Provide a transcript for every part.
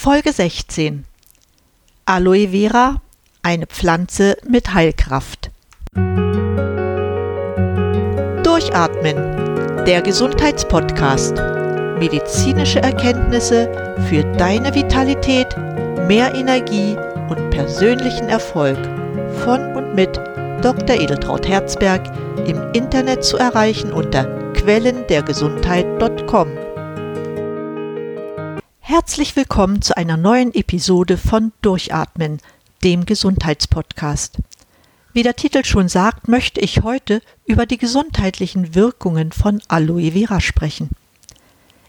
Folge 16 Aloe Vera, eine Pflanze mit Heilkraft. Durchatmen, der Gesundheitspodcast. Medizinische Erkenntnisse für deine Vitalität, mehr Energie und persönlichen Erfolg von und mit Dr. Edeltraut Herzberg im Internet zu erreichen unter quellendergesundheit.com. Herzlich willkommen zu einer neuen Episode von Durchatmen, dem Gesundheitspodcast. Wie der Titel schon sagt, möchte ich heute über die gesundheitlichen Wirkungen von Aloe Vera sprechen.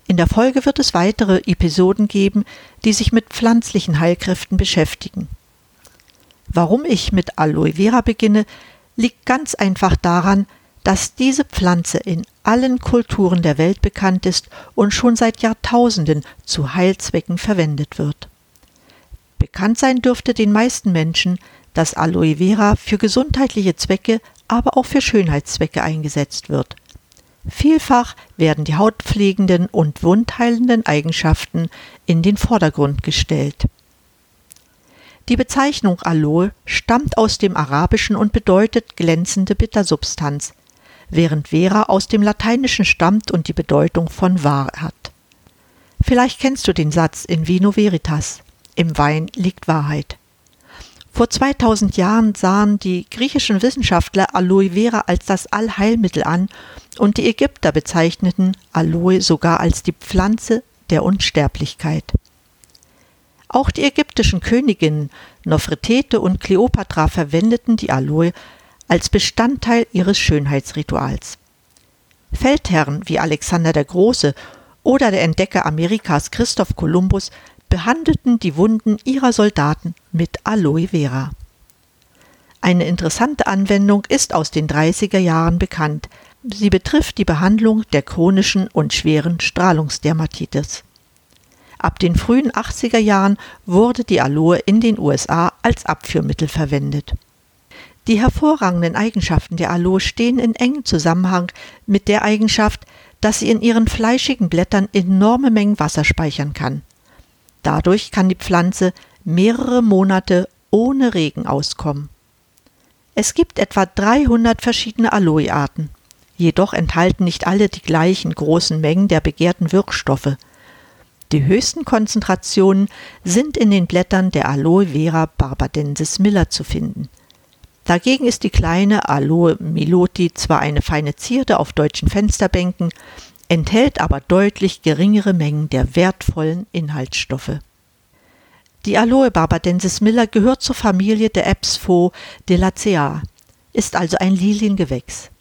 In der Folge wird es weitere Episoden geben, die sich mit pflanzlichen Heilkräften beschäftigen. Warum ich mit Aloe Vera beginne, liegt ganz einfach daran, dass diese Pflanze in allen Kulturen der Welt bekannt ist und schon seit Jahrtausenden zu Heilzwecken verwendet wird. Bekannt sein dürfte den meisten Menschen, dass Aloe Vera für gesundheitliche Zwecke, aber auch für Schönheitszwecke eingesetzt wird. Vielfach werden die hautpflegenden und wundheilenden Eigenschaften in den Vordergrund gestellt. Die Bezeichnung Aloe stammt aus dem Arabischen und bedeutet glänzende Bittersubstanz, während Vera aus dem Lateinischen stammt und die Bedeutung von wahr hat. Vielleicht kennst du den Satz in Vino Veritas, im Wein liegt Wahrheit. Vor 2000 Jahren sahen die griechischen Wissenschaftler Aloe Vera als das Allheilmittel an und die Ägypter bezeichneten Aloe sogar als die Pflanze der Unsterblichkeit. Auch die ägyptischen Königinnen Nofretete und Kleopatra verwendeten die Aloe als Bestandteil ihres Schönheitsrituals. Feldherren wie Alexander der Große oder der Entdecker Amerikas Christoph Kolumbus behandelten die Wunden ihrer Soldaten mit Aloe Vera. Eine interessante Anwendung ist aus den 30er Jahren bekannt. Sie betrifft die Behandlung der chronischen und schweren Strahlungsdermatitis. Ab den frühen 80er Jahren wurde die Aloe in den USA als Abführmittel verwendet. Die hervorragenden Eigenschaften der Aloe stehen in engem Zusammenhang mit der Eigenschaft, dass sie in ihren fleischigen Blättern enorme Mengen Wasser speichern kann. Dadurch kann die Pflanze mehrere Monate ohne Regen auskommen. Es gibt etwa 300 verschiedene Aloe-Arten. Jedoch enthalten nicht alle die gleichen großen Mengen der begehrten Wirkstoffe. Die höchsten Konzentrationen sind in den Blättern der Aloe Vera barbadensis Miller zu finden. Dagegen ist die kleine Aloe Miloti zwar eine feine Zierde auf deutschen Fensterbänken, enthält aber deutlich geringere Mengen der wertvollen Inhaltsstoffe. Die Aloe barbadensis miller gehört zur Familie der Epspho-Delacea, ist also ein Liliengewächs.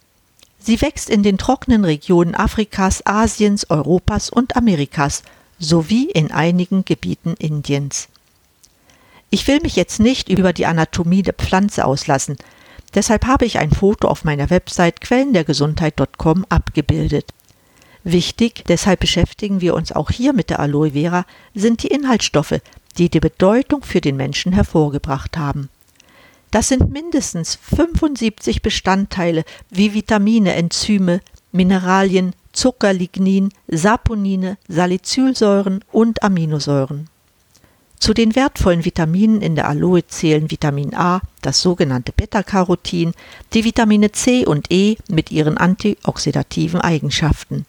Sie wächst in den trockenen Regionen Afrikas, Asiens, Europas und Amerikas sowie in einigen Gebieten Indiens. Ich will mich jetzt nicht über die Anatomie der Pflanze auslassen, deshalb habe ich ein Foto auf meiner Website quellendergesundheit.com abgebildet. Wichtig, deshalb beschäftigen wir uns auch hier mit der Aloe Vera, sind die Inhaltsstoffe, die die Bedeutung für den Menschen hervorgebracht haben. Das sind mindestens 75 Bestandteile wie Vitamine, Enzyme, Mineralien, Zucker, Lignin, Saponine, Salicylsäuren und Aminosäuren. Zu den wertvollen Vitaminen in der Aloe zählen Vitamin A, das sogenannte Beta-Carotin, die Vitamine C und E mit ihren antioxidativen Eigenschaften.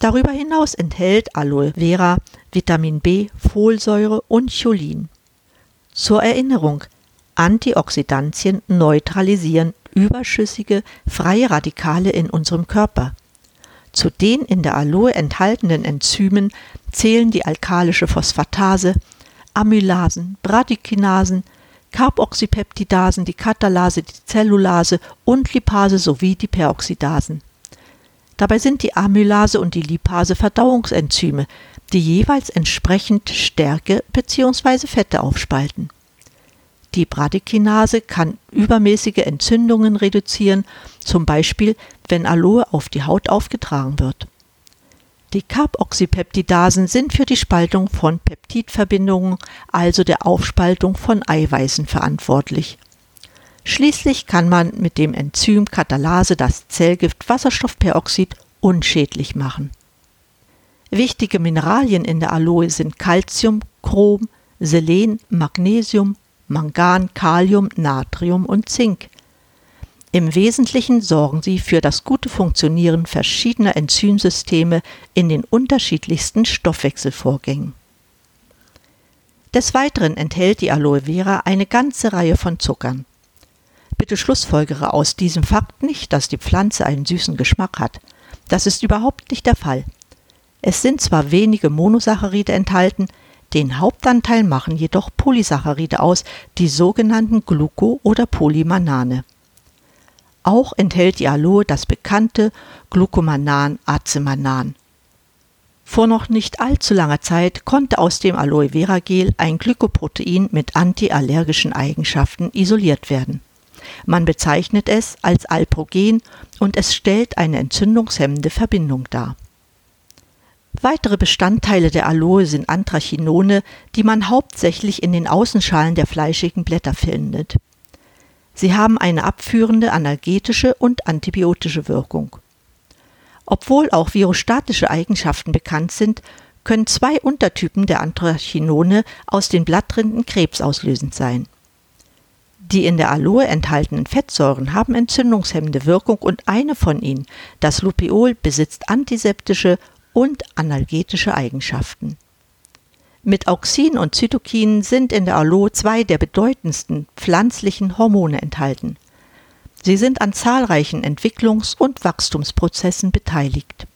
Darüber hinaus enthält Aloe Vera Vitamin B, Folsäure und Cholin. Zur Erinnerung, Antioxidantien neutralisieren überschüssige freie Radikale in unserem Körper. Zu den in der Aloe enthaltenen Enzymen zählen die alkalische Phosphatase, Amylasen, Bradykinasen, Carboxypeptidasen, die Katalase, die Zellulase und Lipase sowie die Peroxidasen. Dabei sind die Amylase und die Lipase Verdauungsenzyme, die jeweils entsprechend Stärke bzw. Fette aufspalten. Die Bradykinase kann übermäßige Entzündungen reduzieren, zum Beispiel wenn Aloe auf die Haut aufgetragen wird. Die Carboxypeptidasen sind für die Spaltung von Peptidverbindungen, also der Aufspaltung von Eiweißen verantwortlich. Schließlich kann man mit dem Enzym Katalase das Zellgift Wasserstoffperoxid unschädlich machen. Wichtige Mineralien in der Aloe sind Calcium, Chrom, Selen, Magnesium, Mangan, Kalium, Natrium und Zink. Im Wesentlichen sorgen sie für das gute Funktionieren verschiedener Enzymsysteme in den unterschiedlichsten Stoffwechselvorgängen. Des Weiteren enthält die Aloe Vera eine ganze Reihe von Zuckern. Bitte schlussfolgere aus diesem Fakt nicht, dass die Pflanze einen süßen Geschmack hat. Das ist überhaupt nicht der Fall. Es sind zwar wenige Monosaccharide enthalten, den Hauptanteil machen jedoch Polysaccharide aus, die sogenannten Gluco- oder Polymanane. Auch enthält die Aloe das bekannte Glucomanan-Acemanan. Vor noch nicht allzu langer Zeit konnte aus dem Aloe Vera Gel ein Glykoprotein mit antiallergischen Eigenschaften isoliert werden. Man bezeichnet es als Alprogen und es stellt eine entzündungshemmende Verbindung dar. Weitere Bestandteile der Aloe sind Anthrachinone, die man hauptsächlich in den Außenschalen der fleischigen Blätter findet. Sie haben eine abführende analgetische und antibiotische Wirkung. Obwohl auch virostatische Eigenschaften bekannt sind, können zwei Untertypen der Anthrachinone aus den Blattrinden krebsauslösend sein. Die in der Aloe enthaltenen Fettsäuren haben entzündungshemmende Wirkung und eine von ihnen, das Lupiol, besitzt antiseptische und analgetische Eigenschaften. Mit Auxin und Zytokin sind in der Aloe zwei der bedeutendsten pflanzlichen Hormone enthalten. Sie sind an zahlreichen Entwicklungs- und Wachstumsprozessen beteiligt.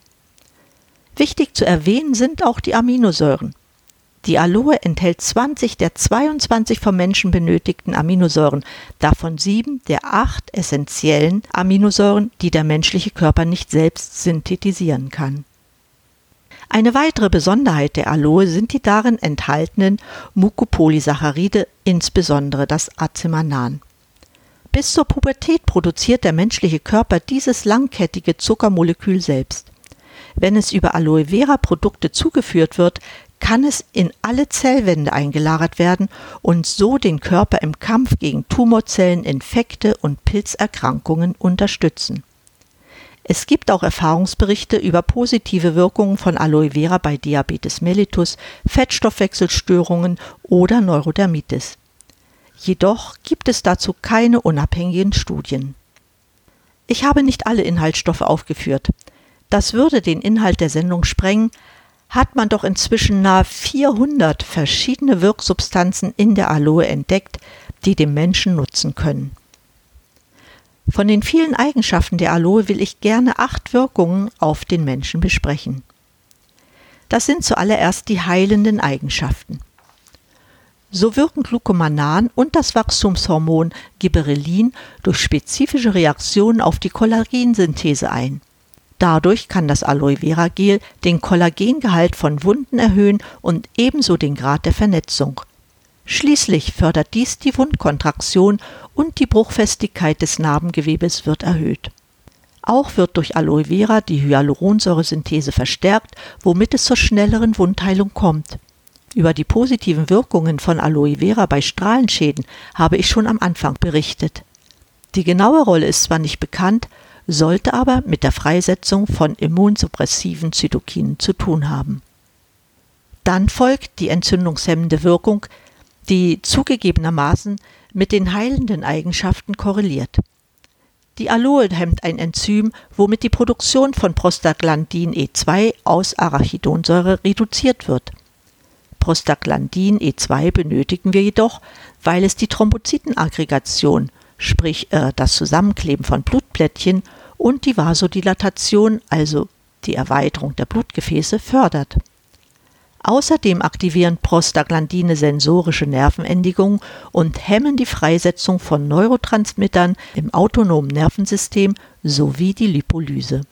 Wichtig zu erwähnen sind auch die Aminosäuren. Die Aloe enthält 20 der 22 vom Menschen benötigten Aminosäuren, davon sieben der acht essentiellen Aminosäuren, die der menschliche Körper nicht selbst synthetisieren kann. Eine weitere Besonderheit der Aloe sind die darin enthaltenen Mucopolysaccharide, insbesondere das Acemanan. Bis zur Pubertät produziert der menschliche Körper dieses langkettige Zuckermolekül selbst. Wenn es über Aloe Vera Produkte zugeführt wird, kann es in alle Zellwände eingelagert werden und so den Körper im Kampf gegen Tumorzellen, Infekte und Pilzerkrankungen unterstützen. Es gibt auch Erfahrungsberichte über positive Wirkungen von Aloe Vera bei Diabetes mellitus, Fettstoffwechselstörungen oder Neurodermitis. Jedoch gibt es dazu keine unabhängigen Studien. Ich habe nicht alle Inhaltsstoffe aufgeführt. Das würde den Inhalt der Sendung sprengen, hat man doch inzwischen nahe 400 verschiedene Wirksubstanzen in der Aloe entdeckt, die dem Menschen nutzen können. Von den vielen Eigenschaften der Aloe will ich gerne acht Wirkungen auf den Menschen besprechen. Das sind zuallererst die heilenden Eigenschaften. So wirken Glucomanan und das Wachstumshormon Gibberellin durch spezifische Reaktionen auf die Kollagensynthese ein. Dadurch kann das Aloe Vera Gel den Kollagengehalt von Wunden erhöhen und ebenso den Grad der Vernetzung. Schließlich fördert dies die Wundkontraktion und die Bruchfestigkeit des Narbengewebes wird erhöht. Auch wird durch Aloe Vera die Hyaluronsäuresynthese verstärkt, womit es zur schnelleren Wundheilung kommt. Über die positiven Wirkungen von Aloe Vera bei Strahlenschäden habe ich schon am Anfang berichtet. Die genaue Rolle ist zwar nicht bekannt, sollte aber mit der Freisetzung von immunsuppressiven Zytokinen zu tun haben. Dann folgt die entzündungshemmende Wirkung, die zugegebenermaßen mit den heilenden Eigenschaften korreliert. Die Aloe hemmt ein Enzym, womit die Produktion von Prostaglandin E2 aus Arachidonsäure reduziert wird. Prostaglandin E2 benötigen wir jedoch, weil es die Thrombozytenaggregation, sprich äh, das Zusammenkleben von Blutplättchen und die Vasodilatation, also die Erweiterung der Blutgefäße, fördert. Außerdem aktivieren Prostaglandine sensorische Nervenendigungen und hemmen die Freisetzung von Neurotransmittern im autonomen Nervensystem sowie die Lipolyse.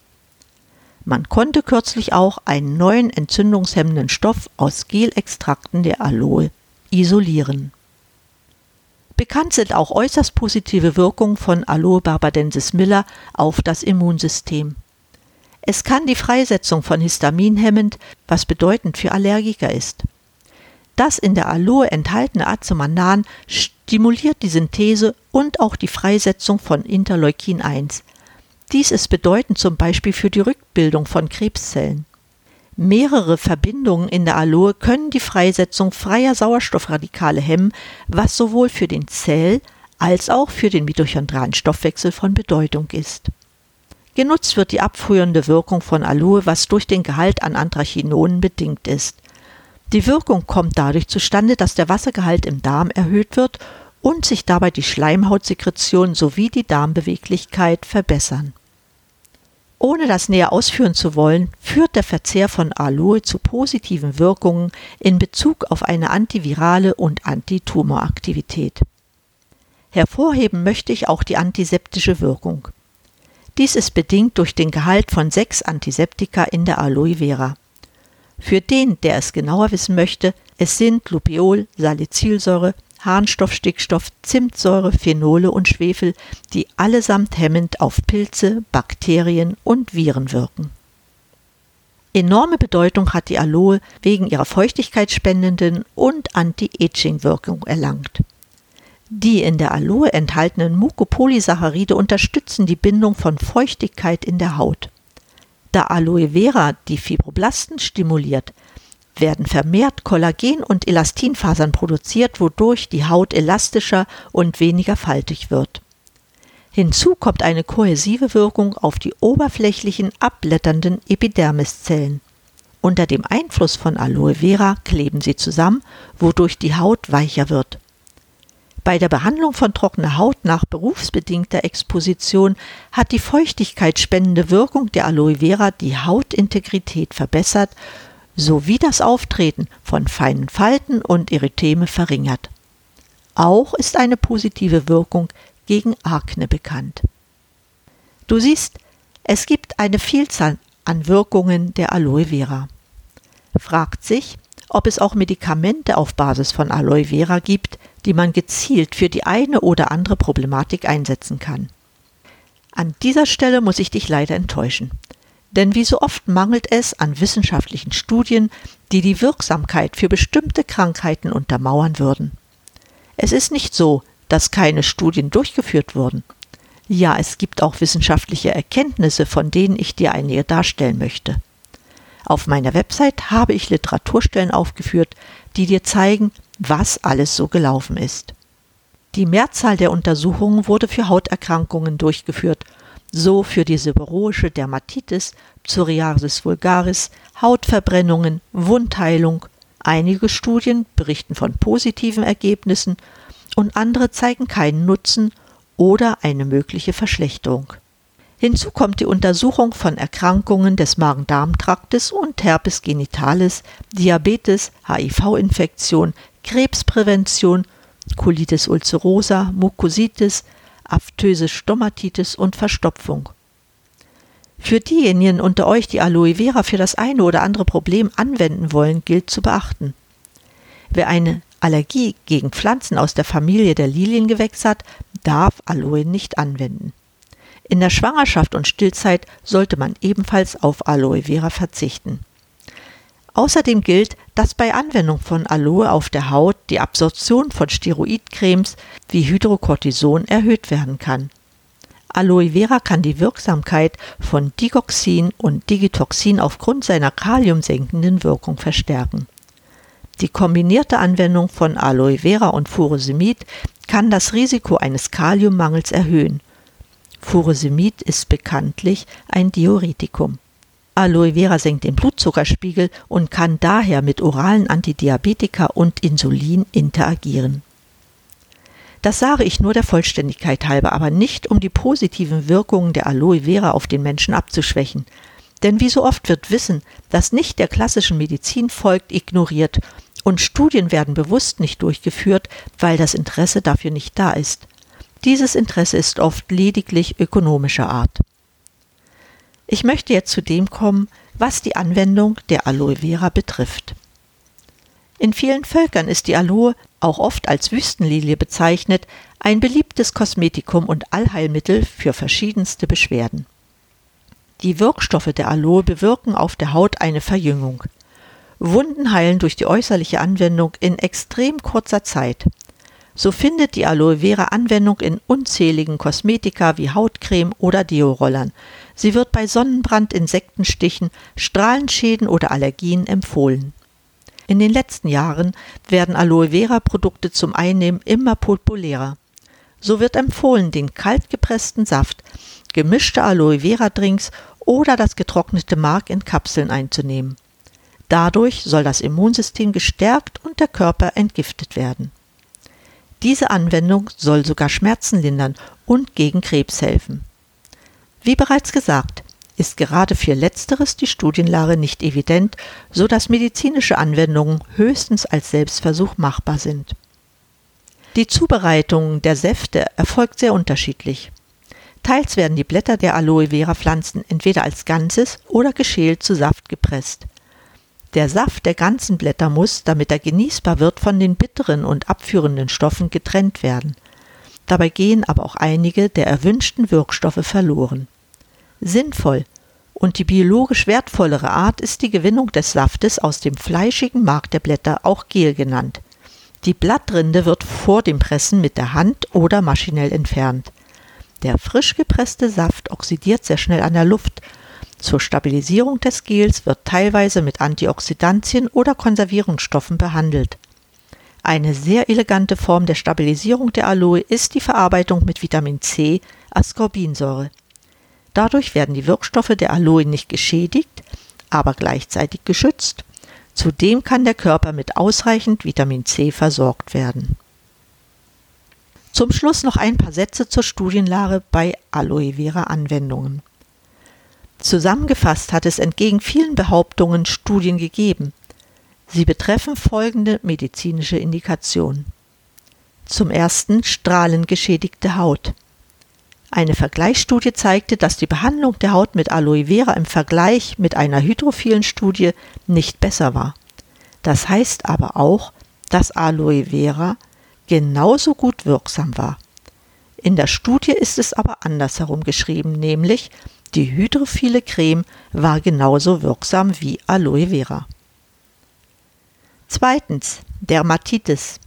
Man konnte kürzlich auch einen neuen entzündungshemmenden Stoff aus Gelextrakten der Aloe isolieren. Bekannt sind auch äußerst positive Wirkungen von Aloe barbadensis miller auf das Immunsystem. Es kann die Freisetzung von Histamin hemmend, was bedeutend für Allergiker ist. Das in der Aloe enthaltene Azomanan stimuliert die Synthese und auch die Freisetzung von Interleukin 1. Dies ist bedeutend zum Beispiel für die Rückbildung von Krebszellen. Mehrere Verbindungen in der Aloe können die Freisetzung freier Sauerstoffradikale hemmen, was sowohl für den Zell- als auch für den mitochondralen Stoffwechsel von Bedeutung ist. Genutzt wird die abführende Wirkung von Aloe, was durch den Gehalt an Anthrachinonen bedingt ist. Die Wirkung kommt dadurch zustande, dass der Wassergehalt im Darm erhöht wird und sich dabei die Schleimhautsekretion sowie die Darmbeweglichkeit verbessern. Ohne das näher ausführen zu wollen, führt der Verzehr von Aloe zu positiven Wirkungen in Bezug auf eine antivirale und Antitumoraktivität. Hervorheben möchte ich auch die antiseptische Wirkung. Dies ist bedingt durch den Gehalt von sechs Antiseptika in der Aloe Vera. Für den, der es genauer wissen möchte, es sind Lupeol, Salicylsäure, Harnstoff, Stickstoff, Zimtsäure, Phenole und Schwefel, die allesamt hemmend auf Pilze, Bakterien und Viren wirken. Enorme Bedeutung hat die Aloe wegen ihrer feuchtigkeitsspendenden und Anti-Aging-Wirkung erlangt. Die in der Aloe enthaltenen Mucopolysaccharide unterstützen die Bindung von Feuchtigkeit in der Haut. Da Aloe Vera die Fibroblasten stimuliert, werden vermehrt Kollagen- und Elastinfasern produziert, wodurch die Haut elastischer und weniger faltig wird. Hinzu kommt eine kohäsive Wirkung auf die oberflächlichen abblätternden Epidermiszellen. Unter dem Einfluss von Aloe Vera kleben sie zusammen, wodurch die Haut weicher wird. Bei der Behandlung von trockener Haut nach berufsbedingter Exposition hat die feuchtigkeitsspendende Wirkung der Aloe Vera die Hautintegrität verbessert sowie das Auftreten von feinen Falten und Erytheme verringert. Auch ist eine positive Wirkung gegen Akne bekannt. Du siehst, es gibt eine Vielzahl an Wirkungen der Aloe Vera. Fragt sich, ob es auch Medikamente auf Basis von Aloe Vera gibt, die man gezielt für die eine oder andere Problematik einsetzen kann. An dieser Stelle muss ich dich leider enttäuschen. Denn wie so oft mangelt es an wissenschaftlichen Studien, die die Wirksamkeit für bestimmte Krankheiten untermauern würden. Es ist nicht so, dass keine Studien durchgeführt wurden. Ja, es gibt auch wissenschaftliche Erkenntnisse, von denen ich dir einige darstellen möchte. Auf meiner Website habe ich Literaturstellen aufgeführt, die dir zeigen, was alles so gelaufen ist. Die Mehrzahl der Untersuchungen wurde für Hauterkrankungen durchgeführt, so für die seborrhoische Dermatitis, Psoriasis vulgaris, Hautverbrennungen, Wundheilung. Einige Studien berichten von positiven Ergebnissen und andere zeigen keinen Nutzen oder eine mögliche Verschlechterung. Hinzu kommt die Untersuchung von Erkrankungen des Magen-Darm-Traktes und Herpes genitalis, Diabetes, HIV-Infektion, Krebsprävention, Colitis ulcerosa, Mukositis, Aphthöse Stomatitis und Verstopfung. Für diejenigen unter euch, die Aloe Vera für das eine oder andere Problem anwenden wollen, gilt zu beachten. Wer eine Allergie gegen Pflanzen aus der Familie der Liliengewächse hat, darf Aloe nicht anwenden. In der Schwangerschaft und Stillzeit sollte man ebenfalls auf Aloe Vera verzichten. Außerdem gilt, dass bei Anwendung von Aloe auf der Haut die Absorption von Steroidcremes wie Hydrocortison erhöht werden kann. Aloe Vera kann die Wirksamkeit von Digoxin und Digitoxin aufgrund seiner kaliumsenkenden Wirkung verstärken. Die kombinierte Anwendung von Aloe Vera und Furosemid kann das Risiko eines Kaliummangels erhöhen. Furosemid ist bekanntlich ein Diuretikum. Aloe Vera senkt den Blutzuckerspiegel und kann daher mit oralen Antidiabetika und Insulin interagieren. Das sage ich nur der Vollständigkeit halber, aber nicht um die positiven Wirkungen der Aloe Vera auf den Menschen abzuschwächen. Denn wie so oft wird Wissen, das nicht der klassischen Medizin folgt, ignoriert und Studien werden bewusst nicht durchgeführt, weil das Interesse dafür nicht da ist. Dieses Interesse ist oft lediglich ökonomischer Art. Ich möchte jetzt zu dem kommen, was die Anwendung der Aloe Vera betrifft. In vielen Völkern ist die Aloe, auch oft als Wüstenlilie bezeichnet, ein beliebtes Kosmetikum und Allheilmittel für verschiedenste Beschwerden. Die Wirkstoffe der Aloe bewirken auf der Haut eine Verjüngung. Wunden heilen durch die äußerliche Anwendung in extrem kurzer Zeit. so findet die Aloe Vera Anwendung in unzähligen Kosmetika wie Hautcreme oder Deo-Rollern. Sie wird bei Sonnenbrand, Insektenstichen, Strahlenschäden oder Allergien empfohlen. In den letzten Jahren werden Aloe Vera Produkte zum Einnehmen immer populärer. So wird empfohlen, den kalt gepressten Saft, gemischte Aloe Vera Drinks oder das getrocknete Mark in Kapseln einzunehmen. Dadurch soll das Immunsystem gestärkt und der Körper entgiftet werden. Diese Anwendung soll sogar Schmerzen lindern und gegen Krebs helfen. Wie bereits gesagt, ist gerade für letzteres die Studienlage nicht evident, so dass medizinische Anwendungen höchstens als Selbstversuch machbar sind. Die Zubereitung der Säfte erfolgt sehr unterschiedlich. Teils werden die Blätter der Aloe Vera Pflanzen entweder als Ganzes oder geschält zu Saft gepresst. Der Saft der ganzen Blätter muss, damit er genießbar wird, von den bitteren und abführenden Stoffen getrennt werden. Dabei gehen aber auch einige der erwünschten Wirkstoffe verloren. Sinnvoll und die biologisch wertvollere Art ist die Gewinnung des Saftes aus dem fleischigen Mark der Blätter, auch Gel genannt. Die Blattrinde wird vor dem Pressen mit der Hand oder maschinell entfernt. Der frisch gepresste Saft oxidiert sehr schnell an der Luft zur Stabilisierung des Gels wird teilweise mit Antioxidantien oder Konservierungsstoffen behandelt. Eine sehr elegante Form der Stabilisierung der Aloe ist die Verarbeitung mit Vitamin C, Ascorbinsäure. Dadurch werden die Wirkstoffe der Aloe nicht geschädigt, aber gleichzeitig geschützt. Zudem kann der Körper mit ausreichend Vitamin C versorgt werden. Zum Schluss noch ein paar Sätze zur Studienlage bei Aloe Vera Anwendungen. Zusammengefasst hat es entgegen vielen Behauptungen Studien gegeben. Sie betreffen folgende medizinische Indikationen. Zum ersten strahlengeschädigte Haut. Eine Vergleichsstudie zeigte, dass die Behandlung der Haut mit Aloe Vera im Vergleich mit einer hydrophilen Studie nicht besser war. Das heißt aber auch, dass Aloe Vera genauso gut wirksam war. In der Studie ist es aber andersherum geschrieben, nämlich die hydrophile Creme war genauso wirksam wie Aloe Vera. Zweitens Dermatitis.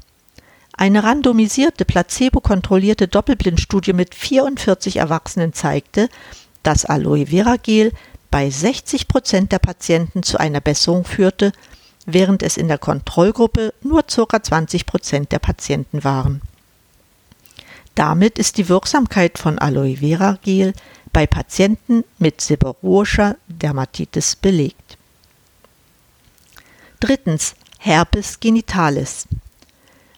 Eine randomisierte, placebo-kontrollierte Doppelblindstudie mit 44 Erwachsenen zeigte, dass Aloe Vera Gel bei 60 Prozent der Patienten zu einer Besserung führte, während es in der Kontrollgruppe nur ca. 20 Prozent der Patienten waren. Damit ist die Wirksamkeit von Aloe Vera Gel bei Patienten mit seborrhoischer Dermatitis belegt. Drittens Herpes genitalis.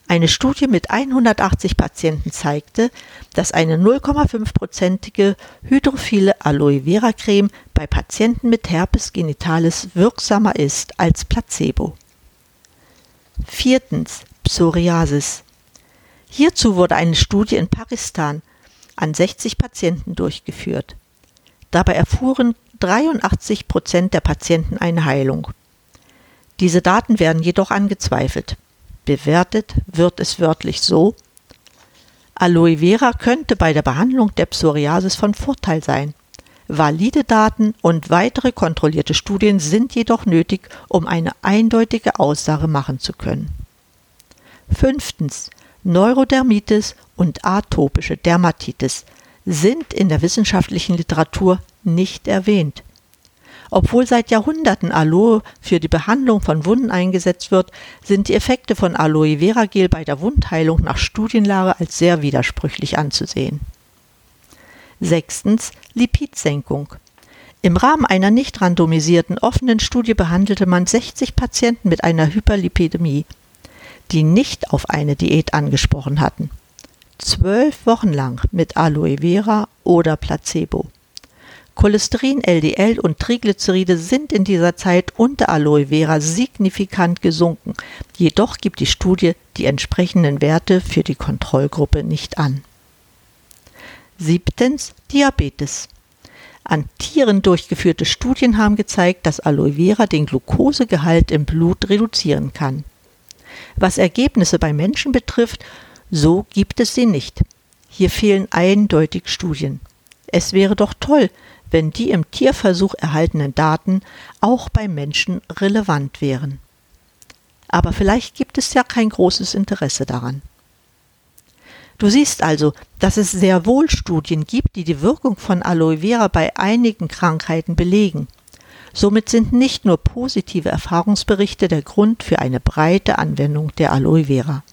Eine Studie mit 180 Patienten zeigte, dass eine 0,5-prozentige hydrophile Aloe Vera Creme bei Patienten mit Herpes genitalis wirksamer ist als Placebo. Viertens Psoriasis. Hierzu wurde eine Studie in Pakistan an 60 Patienten durchgeführt. Dabei erfuhren 83 Prozent der Patienten eine Heilung. Diese Daten werden jedoch angezweifelt. Bewertet wird es wörtlich so, Aloe Vera könnte bei der Behandlung der Psoriasis von Vorteil sein. Valide Daten und weitere kontrollierte Studien sind jedoch nötig, um eine eindeutige Aussage machen zu können. Fünftens. Neurodermitis und atopische Dermatitis sind in der wissenschaftlichen Literatur nicht erwähnt. Obwohl seit Jahrhunderten Aloe für die Behandlung von Wunden eingesetzt wird, sind die Effekte von Aloe Vera Gel bei der Wundheilung nach Studienlage als sehr widersprüchlich anzusehen. Sechstens Lipidsenkung. Im Rahmen einer nicht randomisierten offenen Studie behandelte man 60 Patienten mit einer Hyperlipidämie die nicht auf eine Diät angesprochen hatten. Zwölf Wochen lang mit Aloe Vera oder Placebo. Cholesterin, LDL und Triglyceride sind in dieser Zeit unter Aloe Vera signifikant gesunken. Jedoch gibt die Studie die entsprechenden Werte für die Kontrollgruppe nicht an. Siebtens Diabetes. An Tieren durchgeführte Studien haben gezeigt, dass Aloe Vera den Glukosegehalt im Blut reduzieren kann. Was Ergebnisse bei Menschen betrifft, so gibt es sie nicht. Hier fehlen eindeutig Studien. Es wäre doch toll, wenn die im Tierversuch erhaltenen Daten auch bei Menschen relevant wären. Aber vielleicht gibt es ja kein großes Interesse daran. Du siehst also, dass es sehr wohl Studien gibt, die die Wirkung von Aloe Vera bei einigen Krankheiten belegen. Somit sind nicht nur positive Erfahrungsberichte der Grund für eine breite Anwendung der Aloe Vera.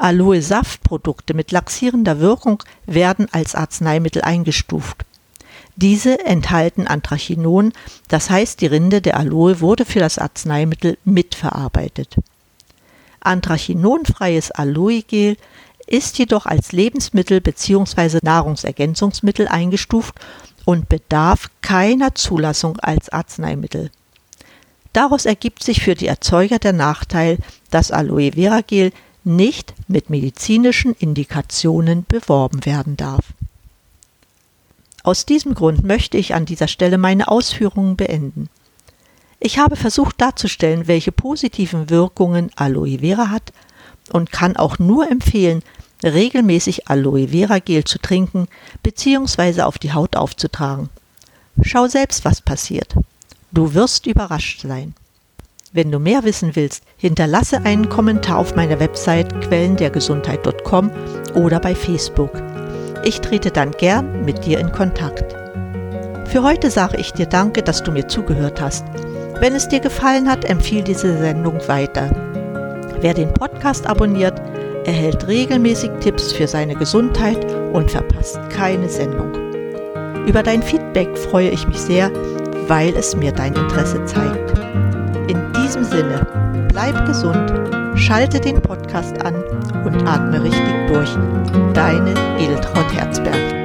Aloe-Saftprodukte mit laxierender Wirkung werden als Arzneimittel eingestuft. Diese enthalten Anthrachinon, das heißt die Rinde der Aloe wurde für das Arzneimittel mitverarbeitet. Anthracinonfreies Aloe-Gel ist jedoch als Lebensmittel bzw. Nahrungsergänzungsmittel eingestuft und bedarf keiner Zulassung als Arzneimittel. Daraus ergibt sich für die Erzeuger der Nachteil, dass Aloe Vera Gel nicht mit medizinischen Indikationen beworben werden darf. Aus diesem Grund möchte ich an dieser Stelle meine Ausführungen beenden. Ich habe versucht darzustellen, welche positiven Wirkungen Aloe Vera hat und kann auch nur empfehlen, regelmäßig Aloe Vera Gel zu trinken bzw. auf die Haut aufzutragen. Schau selbst, was passiert. Du wirst überrascht sein. Wenn du mehr wissen willst, hinterlasse einen Kommentar auf meiner Website quellendergesundheit.com oder bei Facebook. Ich trete dann gern mit dir in Kontakt. Für heute sage ich dir danke, dass du mir zugehört hast. Wenn es dir gefallen hat, empfiehl diese Sendung weiter. Wer den Podcast abonniert, erhält regelmäßig Tipps für seine Gesundheit und verpasst keine Sendung. Über dein Feedback freue ich mich sehr, weil es mir dein Interesse zeigt. In diesem Sinne, bleib gesund, schalte den Podcast an und atme richtig durch. Deine Edeltraut Herzberg.